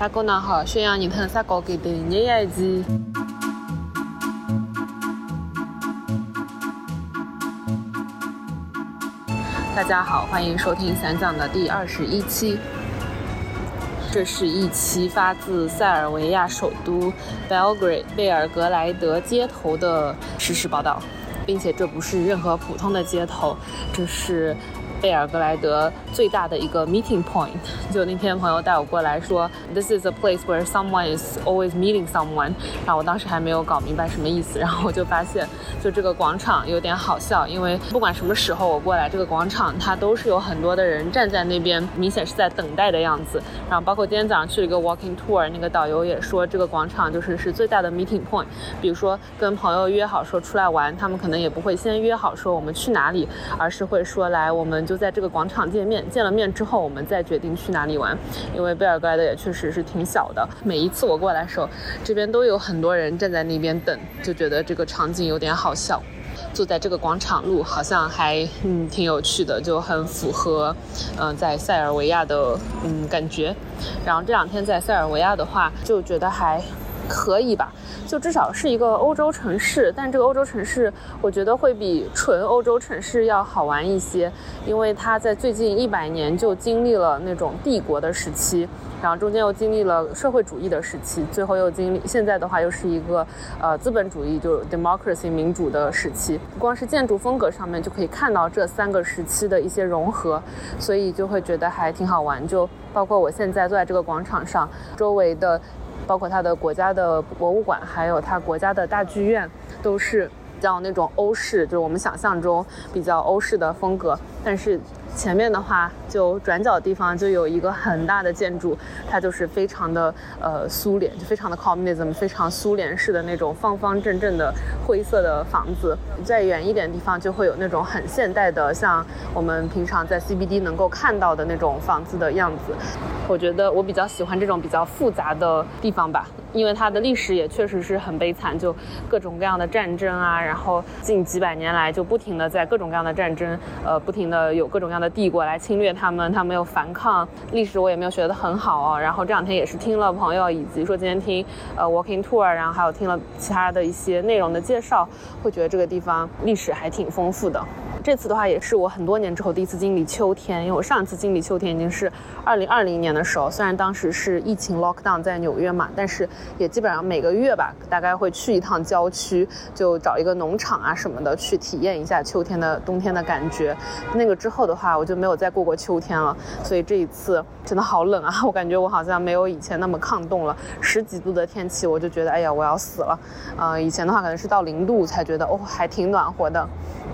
大家好，宣扬你特啥高给的你也是。大家好，欢迎收听散讲的第二十一期。这是一期发自塞尔维亚首都 Belgrade 贝尔格莱德街头的实时报道，并且这不是任何普通的街头，这是。贝尔格莱德最大的一个 meeting point，就那天朋友带我过来说，this is a place where someone is always meeting someone。然后我当时还没有搞明白什么意思，然后我就发现，就这个广场有点好笑，因为不管什么时候我过来这个广场，它都是有很多的人站在那边，明显是在等待的样子。然后包括今天早上去了一个 walking tour，那个导游也说这个广场就是是最大的 meeting point。比如说跟朋友约好说出来玩，他们可能也不会先约好说我们去哪里，而是会说来我们。就在这个广场见面，见了面之后，我们再决定去哪里玩。因为贝尔格莱德也确实是挺小的，每一次我过来的时候，这边都有很多人站在那边等，就觉得这个场景有点好笑。坐在这个广场路，好像还嗯挺有趣的，就很符合嗯在塞尔维亚的嗯感觉。然后这两天在塞尔维亚的话，就觉得还。可以吧，就至少是一个欧洲城市，但这个欧洲城市，我觉得会比纯欧洲城市要好玩一些，因为它在最近一百年就经历了那种帝国的时期，然后中间又经历了社会主义的时期，最后又经历现在的话又是一个呃资本主义，就是 democracy 民主的时期。光是建筑风格上面就可以看到这三个时期的一些融合，所以就会觉得还挺好玩。就包括我现在坐在这个广场上，周围的。包括它的国家的博物馆，还有它国家的大剧院，都是比较那种欧式，就是我们想象中比较欧式的风格，但是。前面的话，就转角地方就有一个很大的建筑，它就是非常的呃苏联，就非常的 communism，非常苏联式的那种方方正正的 灰色的房子。再远一点地方就会有那种很现代的，像我们平常在 CBD 能够看到的那种房子的样子。我觉得我比较喜欢这种比较复杂的地方吧，因为它的历史也确实是很悲惨，就各种各样的战争啊，然后近几百年来就不停的在各种各样的战争，呃，不停的有各种各样。的帝国来侵略他们，他们有反抗。历史我也没有学得很好哦。然后这两天也是听了朋友，以及说今天听呃 walking tour，然后还有听了其他的一些内容的介绍，会觉得这个地方历史还挺丰富的。这次的话也是我很多年之后第一次经历秋天，因为我上一次经历秋天已经是二零二零年的时候，虽然当时是疫情 lock down 在纽约嘛，但是也基本上每个月吧，大概会去一趟郊区，就找一个农场啊什么的去体验一下秋天的冬天的感觉。那个之后的话，我就没有再过过秋天了，所以这一次真的好冷啊！我感觉我好像没有以前那么抗冻了，十几度的天气我就觉得哎呀我要死了。呃，以前的话可能是到零度才觉得哦还挺暖和的。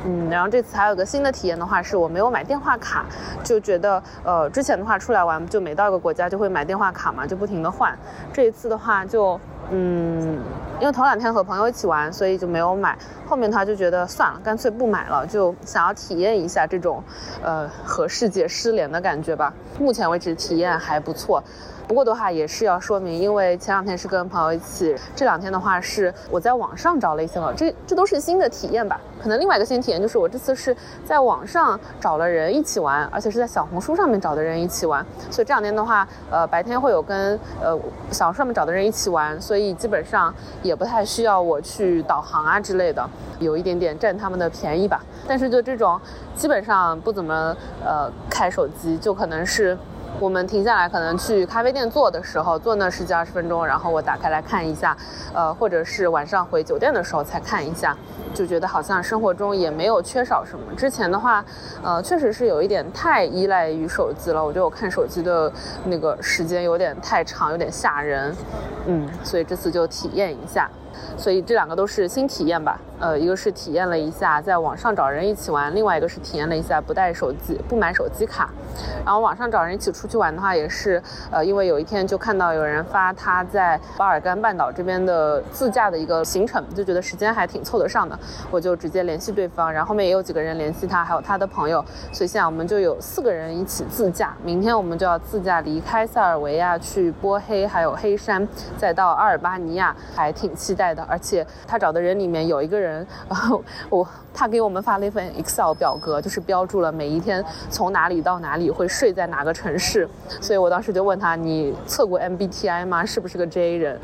嗯，然后这次还有个新的体验的话，是我没有买电话卡，就觉得呃，之前的话出来玩就每到一个国家就会买电话卡嘛，就不停的换。这一次的话就嗯，因为头两天和朋友一起玩，所以就没有买。后面他就觉得算了，干脆不买了，就想要体验一下这种呃和世界失联的感觉吧。目前为止体验还不错。不过的话也是要说明，因为前两天是跟朋友一起，这两天的话是我在网上找了一些了，这这都是新的体验吧。可能另外一个新体验就是我这次是在网上找了人一起玩，而且是在小红书上面找的人一起玩。所以这两天的话，呃，白天会有跟呃小红上面找的人一起玩，所以基本上也不太需要我去导航啊之类的，有一点点占他们的便宜吧。但是就这种基本上不怎么呃开手机，就可能是。我们停下来，可能去咖啡店坐的时候，坐那十几二十分钟，然后我打开来看一下，呃，或者是晚上回酒店的时候才看一下，就觉得好像生活中也没有缺少什么。之前的话，呃，确实是有一点太依赖于手机了，我觉得我看手机的那个时间有点太长，有点吓人，嗯，所以这次就体验一下。所以这两个都是新体验吧，呃，一个是体验了一下在网上找人一起玩，另外一个是体验了一下不带手机、不买手机卡。然后网上找人一起出去玩的话，也是，呃，因为有一天就看到有人发他在巴尔干半岛这边的自驾的一个行程，就觉得时间还挺凑得上的，我就直接联系对方，然后后面也有几个人联系他，还有他的朋友，所以现在我们就有四个人一起自驾。明天我们就要自驾离开塞尔维亚去波黑，还有黑山，再到阿尔巴尼亚，还挺期待。的，而且他找的人里面有一个人，然后我他给我们发了一份 Excel 表格，就是标注了每一天从哪里到哪里会睡在哪个城市，所以我当时就问他，你测过 MBTI 吗？是不是个 J 人？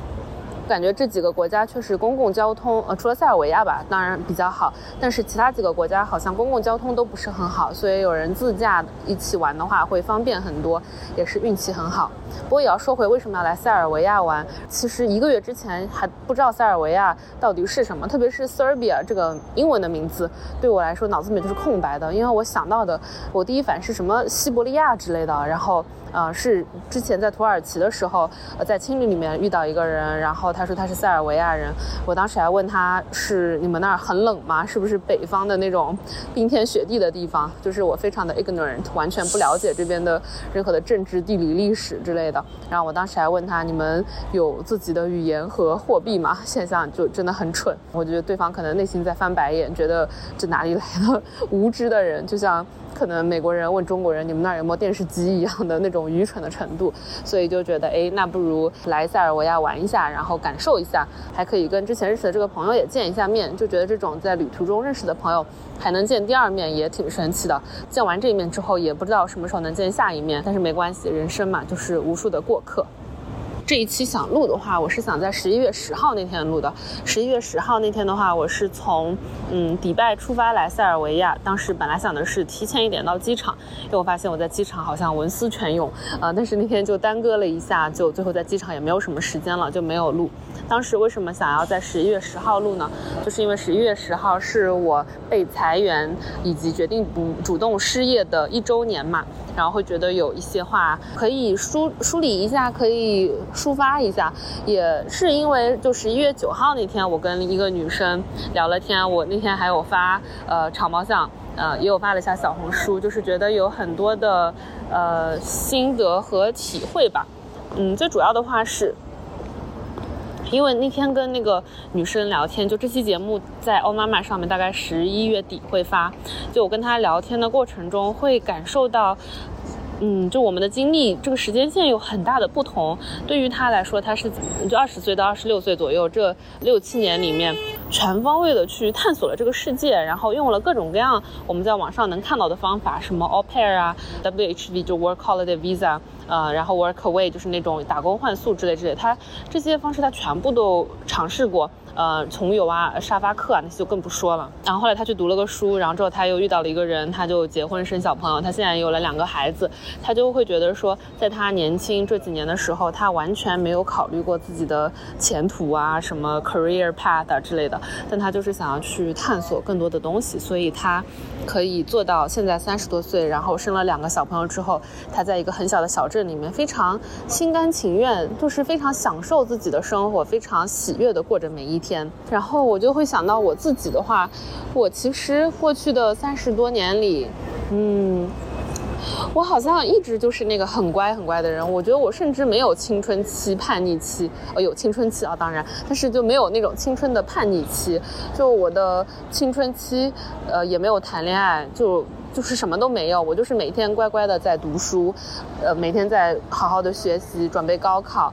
感觉这几个国家确实公共交通，呃，除了塞尔维亚吧，当然比较好，但是其他几个国家好像公共交通都不是很好，所以有人自驾一起玩的话会方便很多，也是运气很好。不过也要说回为什么要来塞尔维亚玩，其实一个月之前还不知道塞尔维亚到底是什么，特别是 Serbia 这个英文的名字，对我来说脑子里面就是空白的，因为我想到的我第一反应是什么西伯利亚之类的，然后。呃，是之前在土耳其的时候，呃，在青旅里面遇到一个人，然后他说他是塞尔维亚人，我当时还问他是你们那儿很冷吗？是不是北方的那种冰天雪地的地方？就是我非常的 ignorant，完全不了解这边的任何的政治、地理、历史之类的。然后我当时还问他，你们有自己的语言和货币吗？现象就真的很蠢，我觉得对方可能内心在翻白眼，觉得这哪里来的无知的人，就像。可能美国人问中国人你们那儿有没有电视机一样的那种愚蠢的程度，所以就觉得哎，那不如来塞尔维亚玩一下，然后感受一下，还可以跟之前认识的这个朋友也见一下面，就觉得这种在旅途中认识的朋友还能见第二面也挺神奇的。见完这一面之后，也不知道什么时候能见下一面，但是没关系，人生嘛，就是无数的过客。这一期想录的话，我是想在十一月十号那天录的。十一月十号那天的话，我是从嗯迪拜出发来塞尔维亚。当时本来想的是提前一点到机场，因为我发现我在机场好像文思泉涌啊。但是那天就耽搁了一下，就最后在机场也没有什么时间了，就没有录。当时为什么想要在十一月十号录呢？就是因为十一月十号是我被裁员以及决定不主动失业的一周年嘛。然后会觉得有一些话可以梳梳理一下，可以。抒发一下，也是因为就十一月九号那天，我跟一个女生聊了天，我那天还有发呃长毛像，呃也有发了一下小红书，就是觉得有很多的呃心得和体会吧。嗯，最主要的话是，因为那天跟那个女生聊天，就这期节目在欧妈妈上面大概十一月底会发，就我跟她聊天的过程中会感受到。嗯，就我们的经历，这个时间线有很大的不同。对于他来说，他是就二十岁到二十六岁左右这六七年里面，全方位的去探索了这个世界，然后用了各种各样我们在网上能看到的方法，什么 au pair 啊，WHV 就 work holiday visa，呃，然后 work away 就是那种打工换宿之类之类，他这些方式他全部都尝试过。呃，从游啊、沙发客啊那些就更不说了。然后后来他去读了个书，然后之后他又遇到了一个人，他就结婚生小朋友。他现在有了两个孩子，他就会觉得说，在他年轻这几年的时候，他完全没有考虑过自己的前途啊，什么 career path 啊之类的。但他就是想要去探索更多的东西，所以他可以做到现在三十多岁，然后生了两个小朋友之后，他在一个很小的小镇里面，非常心甘情愿，就是非常享受自己的生活，非常喜悦的过着每一。天，然后我就会想到我自己的话，我其实过去的三十多年里，嗯，我好像一直就是那个很乖很乖的人。我觉得我甚至没有青春期叛逆期，呃，有青春期啊，当然，但是就没有那种青春的叛逆期。就我的青春期，呃，也没有谈恋爱，就就是什么都没有。我就是每天乖乖的在读书，呃，每天在好好的学习，准备高考。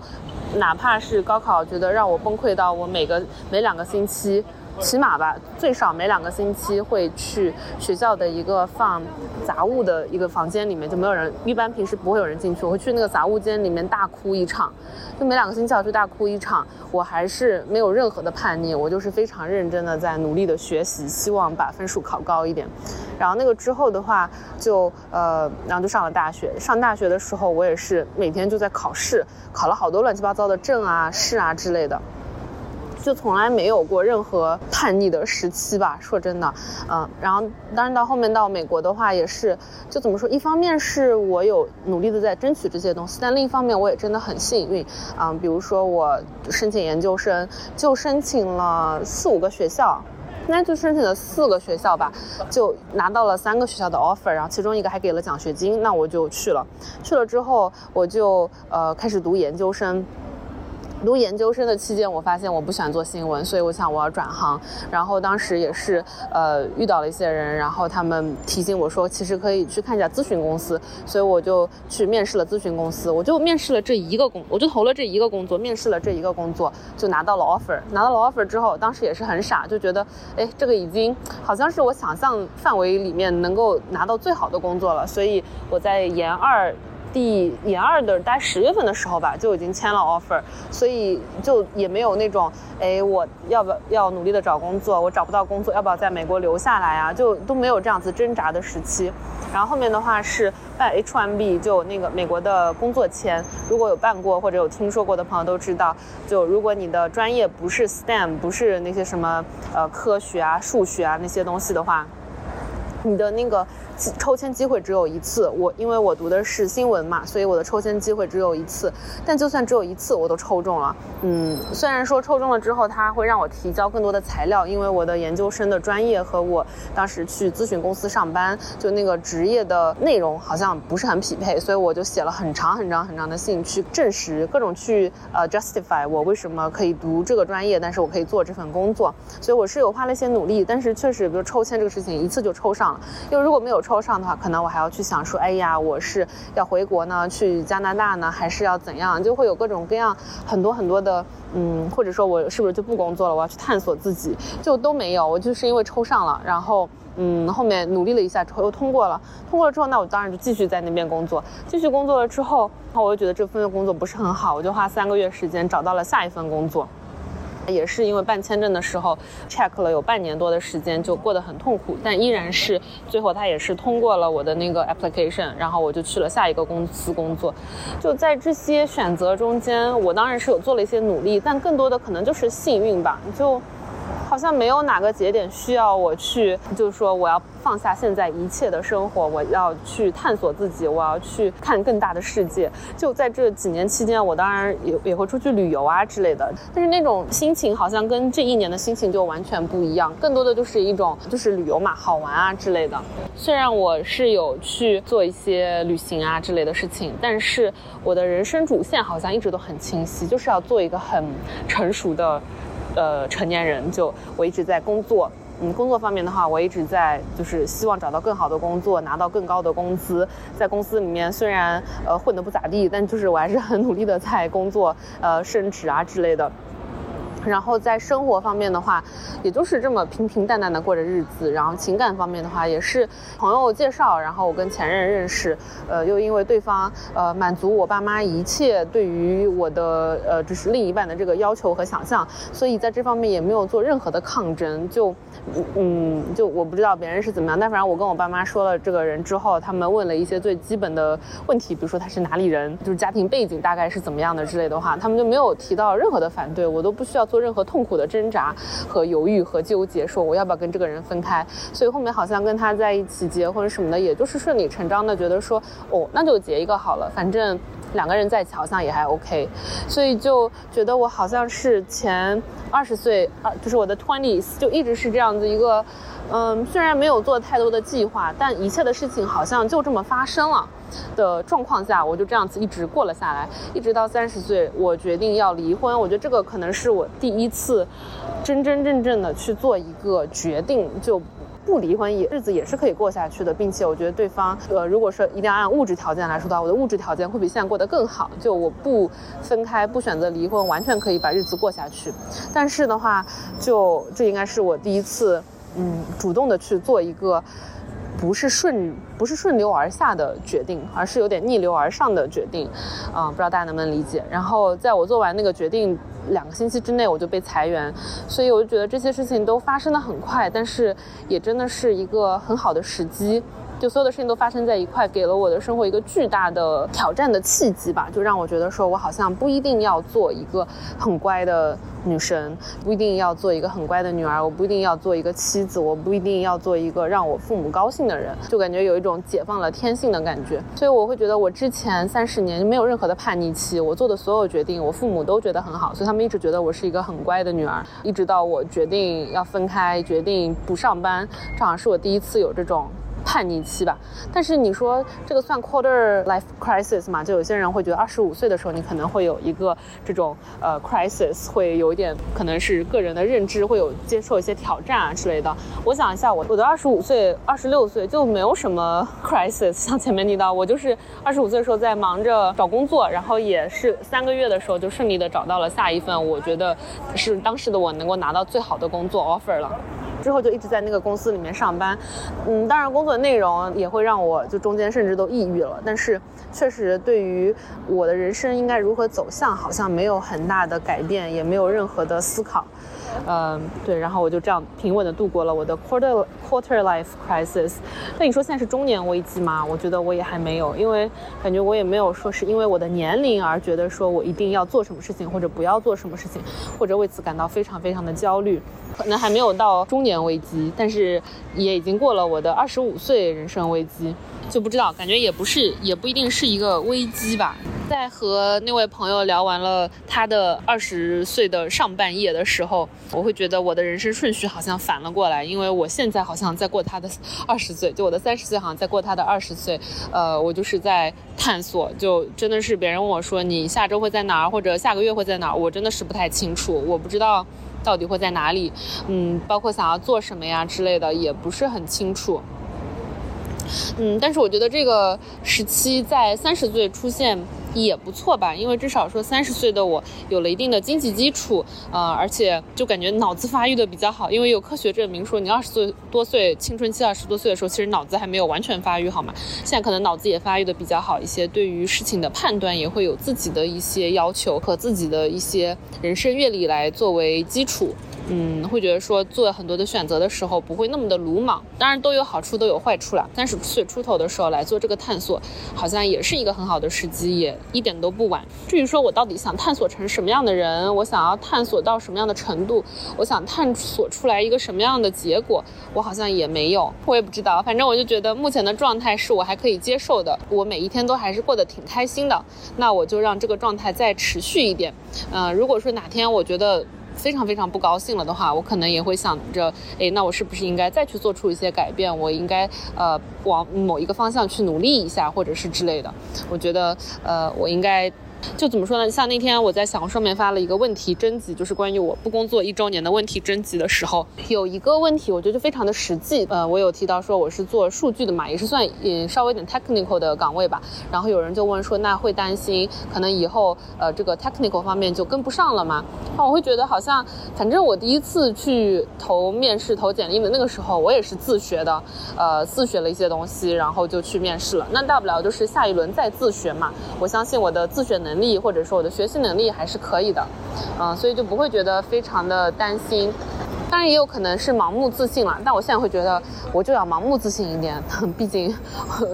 哪怕是高考，觉得让我崩溃到我每个每两个星期，起码吧，最少每两个星期会去学校的一个放杂物的一个房间里面，就没有人，一般平时不会有人进去，我会去那个杂物间里面大哭一场，就每两个星期要去大哭一场，我还是没有任何的叛逆，我就是非常认真的在努力的学习，希望把分数考高一点。然后那个之后的话，就呃，然后就上了大学。上大学的时候，我也是每天就在考试，考了好多乱七八糟的证啊、试啊之类的，就从来没有过任何叛逆的时期吧。说真的，嗯，然后当然到后面到美国的话，也是就怎么说？一方面是我有努力的在争取这些东西，但另一方面我也真的很幸运，嗯，比如说我申请研究生就申请了四五个学校。应该就申请了四个学校吧，就拿到了三个学校的 offer，然后其中一个还给了奖学金，那我就去了。去了之后，我就呃开始读研究生。读研究生的期间，我发现我不喜欢做新闻，所以我想我要转行。然后当时也是呃遇到了一些人，然后他们提醒我说，其实可以去看一下咨询公司，所以我就去面试了咨询公司。我就面试了这一个工，我就投了这一个工作，面试了这一个工作，就拿到了 offer。拿到了 offer 之后，当时也是很傻，就觉得哎，这个已经好像是我想象范围里面能够拿到最好的工作了，所以我在研二。第研二的大概十月份的时候吧，就已经签了 offer，所以就也没有那种，哎，我要不要努力的找工作？我找不到工作，要不要在美国留下来啊？就都没有这样子挣扎的时期。然后后面的话是办 H1B，就那个美国的工作签，如果有办过或者有听说过的朋友都知道，就如果你的专业不是 STEM，不是那些什么呃科学啊、数学啊那些东西的话，你的那个。抽签机会只有一次，我因为我读的是新闻嘛，所以我的抽签机会只有一次。但就算只有一次，我都抽中了。嗯，虽然说抽中了之后，他会让我提交更多的材料，因为我的研究生的专业和我当时去咨询公司上班就那个职业的内容好像不是很匹配，所以我就写了很长很长很长的信去证实各种去呃 justify 我为什么可以读这个专业，但是我可以做这份工作。所以我是有花了一些努力，但是确实，比如抽签这个事情，一次就抽上了。因为如果没有抽，抽上的话，可能我还要去想说，哎呀，我是要回国呢，去加拿大呢，还是要怎样？就会有各种各样很多很多的，嗯，或者说我是不是就不工作了？我要去探索自己，就都没有。我就是因为抽上了，然后嗯，后面努力了一下之后又通过了。通过了之后，那我当然就继续在那边工作。继续工作了之后，然后我又觉得这份工作不是很好，我就花三个月时间找到了下一份工作。也是因为办签证的时候 check 了有半年多的时间，就过得很痛苦，但依然是最后他也是通过了我的那个 application，然后我就去了下一个公司工作。就在这些选择中间，我当然是有做了一些努力，但更多的可能就是幸运吧。就。好像没有哪个节点需要我去，就是说我要放下现在一切的生活，我要去探索自己，我要去看更大的世界。就在这几年期间，我当然也也会出去旅游啊之类的，但是那种心情好像跟这一年的心情就完全不一样，更多的就是一种就是旅游嘛，好玩啊之类的。虽然我是有去做一些旅行啊之类的事情，但是我的人生主线好像一直都很清晰，就是要做一个很成熟的。呃，成年人就我一直在工作，嗯，工作方面的话，我一直在就是希望找到更好的工作，拿到更高的工资。在公司里面虽然呃混得不咋地，但就是我还是很努力的在工作，呃，升职啊之类的。然后在生活方面的话，也就是这么平平淡淡的过着日子。然后情感方面的话，也是朋友介绍，然后我跟前任认识，呃，又因为对方呃满足我爸妈一切对于我的呃就是另一半的这个要求和想象，所以在这方面也没有做任何的抗争。就嗯，就我不知道别人是怎么样，但反正我跟我爸妈说了这个人之后，他们问了一些最基本的问题，比如说他是哪里人，就是家庭背景大概是怎么样的之类的话，他们就没有提到任何的反对，我都不需要。做任何痛苦的挣扎和犹豫和纠结，说我要不要跟这个人分开，所以后面好像跟他在一起结婚什么的，也就是顺理成章的觉得说，哦，那就结一个好了，反正两个人在一起好像也还 OK，所以就觉得我好像是前二十岁，啊，就是我的 twenties 就一直是这样子一个，嗯，虽然没有做太多的计划，但一切的事情好像就这么发生了。的状况下，我就这样子一直过了下来，一直到三十岁，我决定要离婚。我觉得这个可能是我第一次真真正正的去做一个决定，就不离婚也日子也是可以过下去的，并且我觉得对方，呃，如果说一定要按物质条件来说的话，我的物质条件会比现在过得更好。就我不分开，不选择离婚，完全可以把日子过下去。但是的话，就这应该是我第一次，嗯，主动的去做一个。不是顺不是顺流而下的决定，而是有点逆流而上的决定，啊，不知道大家能不能理解。然后在我做完那个决定两个星期之内，我就被裁员，所以我就觉得这些事情都发生的很快，但是也真的是一个很好的时机。就所有的事情都发生在一块，给了我的生活一个巨大的挑战的契机吧，就让我觉得说我好像不一定要做一个很乖的女生，不一定要做一个很乖的女儿，我不一定要做一个妻子，我不一定要做一个让我父母高兴的人，就感觉有一种解放了天性的感觉。所以我会觉得我之前三十年没有任何的叛逆期，我做的所有决定，我父母都觉得很好，所以他们一直觉得我是一个很乖的女儿。一直到我决定要分开，决定不上班，这好是我第一次有这种。叛逆期吧。但是你说这个算 quarter life crisis 嘛？就有些人会觉得二十五岁的时候，你可能会有一个这种呃 crisis，会有一点可能是个人的认知会有接受一些挑战啊之类的。我想一下，我我的二十五岁、二十六岁就没有什么 crisis，像前面提到，我就是二十五岁的时候在忙着找工作，然后也是三个月的时候就顺利的找到了下一份，我觉得是当时的我能够拿到最好的工作 offer 了。之后就一直在那个公司里面上班，嗯，当然工作内容也会让我就中间甚至都抑郁了，但是确实对于我的人生应该如何走向，好像没有很大的改变，也没有任何的思考。嗯，对，然后我就这样平稳的度过了我的 quarter quarter life crisis。那你说现在是中年危机吗？我觉得我也还没有，因为感觉我也没有说是因为我的年龄而觉得说我一定要做什么事情或者不要做什么事情，或者为此感到非常非常的焦虑。可能还没有到中年危机，但是也已经过了我的二十五岁人生危机。就不知道，感觉也不是，也不一定是一个危机吧。在和那位朋友聊完了他的二十岁的上半叶的时候，我会觉得我的人生顺序好像反了过来，因为我现在好像在过他的二十岁，就我的三十岁好像在过他的二十岁。呃，我就是在探索，就真的是别人问我说你下周会在哪儿，或者下个月会在哪儿，我真的是不太清楚，我不知道到底会在哪里。嗯，包括想要做什么呀之类的，也不是很清楚。嗯，但是我觉得这个时期在三十岁出现也不错吧，因为至少说三十岁的我有了一定的经济基础，呃，而且就感觉脑子发育的比较好，因为有科学证明说你二十岁多岁青春期二十多岁的时候，其实脑子还没有完全发育好嘛，现在可能脑子也发育的比较好一些，对于事情的判断也会有自己的一些要求和自己的一些人生阅历来作为基础。嗯，会觉得说做很多的选择的时候不会那么的鲁莽，当然都有好处都有坏处了。三十岁出头的时候来做这个探索，好像也是一个很好的时机，也一点都不晚。至于说我到底想探索成什么样的人，我想要探索到什么样的程度，我想探索出来一个什么样的结果，我好像也没有，我也不知道。反正我就觉得目前的状态是我还可以接受的，我每一天都还是过得挺开心的。那我就让这个状态再持续一点。嗯，如果说哪天我觉得。非常非常不高兴了的话，我可能也会想着，哎，那我是不是应该再去做出一些改变？我应该呃往某一个方向去努力一下，或者是之类的。我觉得呃我应该。就怎么说呢？像那天我在小红书上面发了一个问题征集，就是关于我不工作一周年的问题征集的时候，有一个问题我觉得就非常的实际。呃，我有提到说我是做数据的嘛，也是算也稍微点 technical 的岗位吧。然后有人就问说，那会担心可能以后呃这个 technical 方面就跟不上了吗？那我会觉得好像，反正我第一次去投面试投简历的那个时候，我也是自学的，呃自学了一些东西，然后就去面试了。那大不了就是下一轮再自学嘛。我相信我的自学能。能力或者说我的学习能力还是可以的，嗯，所以就不会觉得非常的担心。当然也有可能是盲目自信了，但我现在会觉得我就要盲目自信一点，毕竟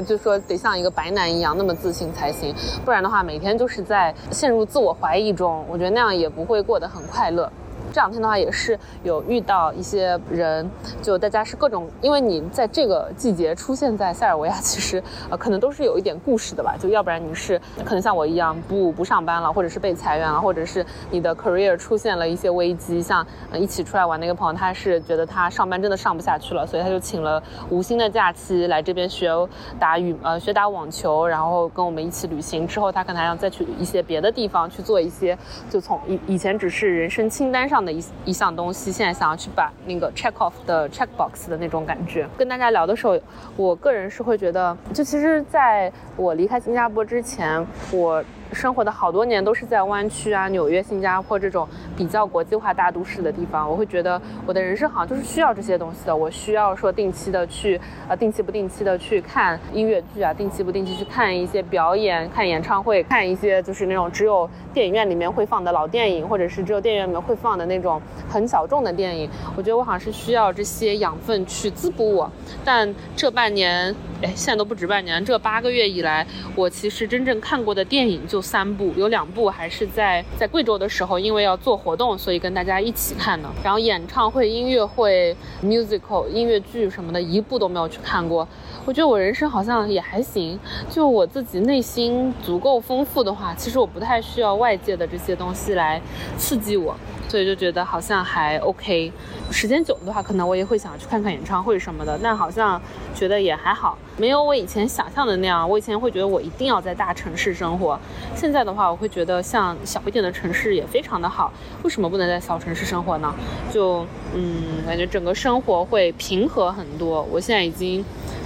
就说得像一个白男一样那么自信才行，不然的话每天就是在陷入自我怀疑中，我觉得那样也不会过得很快乐。这两天的话也是有遇到一些人，就大家是各种，因为你在这个季节出现在塞尔维亚，其实呃可能都是有一点故事的吧。就要不然你是可能像我一样不不上班了，或者是被裁员了，或者是你的 career 出现了一些危机。像一起出来玩那个朋友，他是觉得他上班真的上不下去了，所以他就请了无薪的假期来这边学打羽呃学打网球，然后跟我们一起旅行。之后他可能还要再去一些别的地方去做一些，就从以以前只是人生清单上。的一一项东西，现在想要去把那个 check off 的 check box 的那种感觉，跟大家聊的时候，我个人是会觉得，就其实在我离开新加坡之前，我。生活的好多年都是在湾区啊、纽约、新加坡这种比较国际化大都市的地方，我会觉得我的人生好像就是需要这些东西的。我需要说定期的去，呃，定期不定期的去看音乐剧啊，定期不定期去看一些表演、看演唱会、看一些就是那种只有电影院里面会放的老电影，或者是只有电影院里面会放的那种很小众的电影。我觉得我好像是需要这些养分去滋补我。但这半年，哎，现在都不止半年，这八个月以来，我其实真正看过的电影就。就三部，有两部还是在在贵州的时候，因为要做活动，所以跟大家一起看的。然后演唱会、音乐会、musical 音乐剧什么的，一部都没有去看过。我觉得我人生好像也还行，就我自己内心足够丰富的话，其实我不太需要外界的这些东西来刺激我。所以就觉得好像还 OK。时间久的话，可能我也会想去看看演唱会什么的，但好像觉得也还好，没有我以前想象的那样。我以前会觉得我一定要在大城市生活，现在的话，我会觉得像小一点的城市也非常的好。为什么不能在小城市生活呢？就嗯，感觉整个生活会平和很多。我现在已经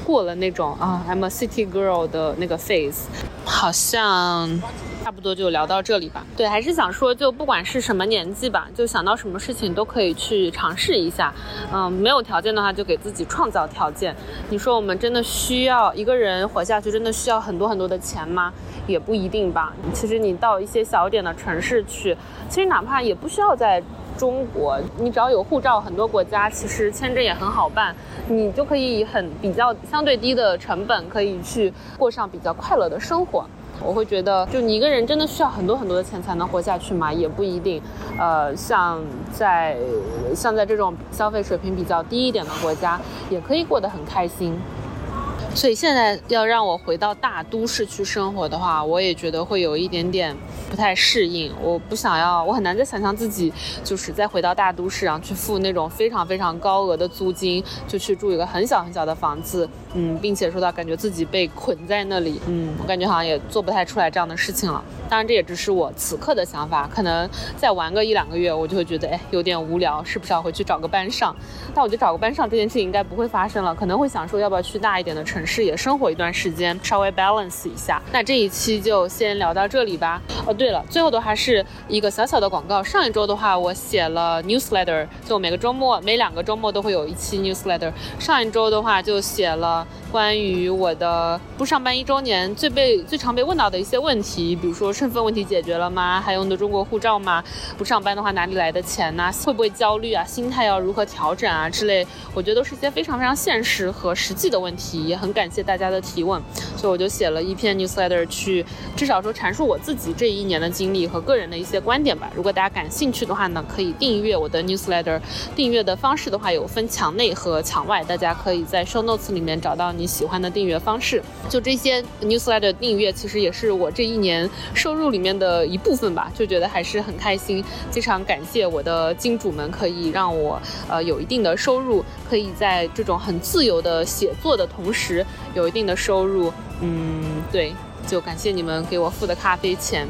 过了那种啊，I'm a city girl 的那个 phase，好像。差不多就聊到这里吧。对，还是想说，就不管是什么年纪吧，就想到什么事情都可以去尝试一下。嗯，没有条件的话，就给自己创造条件。你说我们真的需要一个人活下去，真的需要很多很多的钱吗？也不一定吧。其实你到一些小点的城市去，其实哪怕也不需要在中国，你只要有护照，很多国家其实签证也很好办，你就可以很比较相对低的成本，可以去过上比较快乐的生活。我会觉得，就你一个人真的需要很多很多的钱才能活下去吗？也不一定。呃，像在像在这种消费水平比较低一点的国家，也可以过得很开心。所以现在要让我回到大都市去生活的话，我也觉得会有一点点不太适应。我不想要，我很难再想象自己就是再回到大都市，然后去付那种非常非常高额的租金，就去住一个很小很小的房子，嗯，并且说到感觉自己被捆在那里，嗯，我感觉好像也做不太出来这样的事情了。当然，这也只是我此刻的想法，可能再玩个一两个月，我就会觉得，哎，有点无聊，是不是要回去找个班上？但我觉得找个班上这件事情应该不会发生了，可能会想说，要不要去大一点的城市也生活一段时间，稍微 balance 一下。那这一期就先聊到这里吧。哦，对了，最后的话是一个小小的广告。上一周的话，我写了 newsletter，就每个周末，每两个周末都会有一期 newsletter。上一周的话就写了。关于我的不上班一周年最被最常被问到的一些问题，比如说身份问题解决了吗？还用的中国护照吗？不上班的话哪里来的钱呢？会不会焦虑啊？心态要如何调整啊？之类，我觉得都是一些非常非常现实和实际的问题，也很很感谢大家的提问，所以我就写了一篇 newsletter 去，至少说阐述我自己这一年的经历和个人的一些观点吧。如果大家感兴趣的话呢，可以订阅我的 newsletter，订阅的方式的话有分墙内和墙外，大家可以在 show notes 里面找到。你喜欢的订阅方式，就这些 newsletter 订阅，其实也是我这一年收入里面的一部分吧，就觉得还是很开心，非常感谢我的金主们，可以让我呃有一定的收入，可以在这种很自由的写作的同时有一定的收入，嗯，对，就感谢你们给我付的咖啡钱，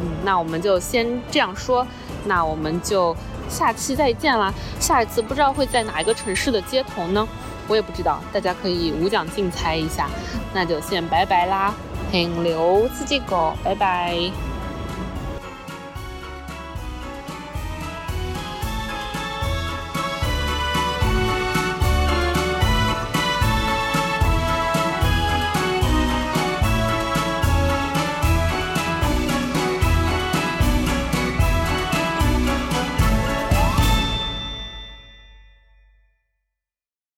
嗯，那我们就先这样说，那我们就下期再见啦，下一次不知道会在哪一个城市的街头呢？我也不知道，大家可以无奖竞猜一下，那就先拜拜啦，停留自己狗，拜拜。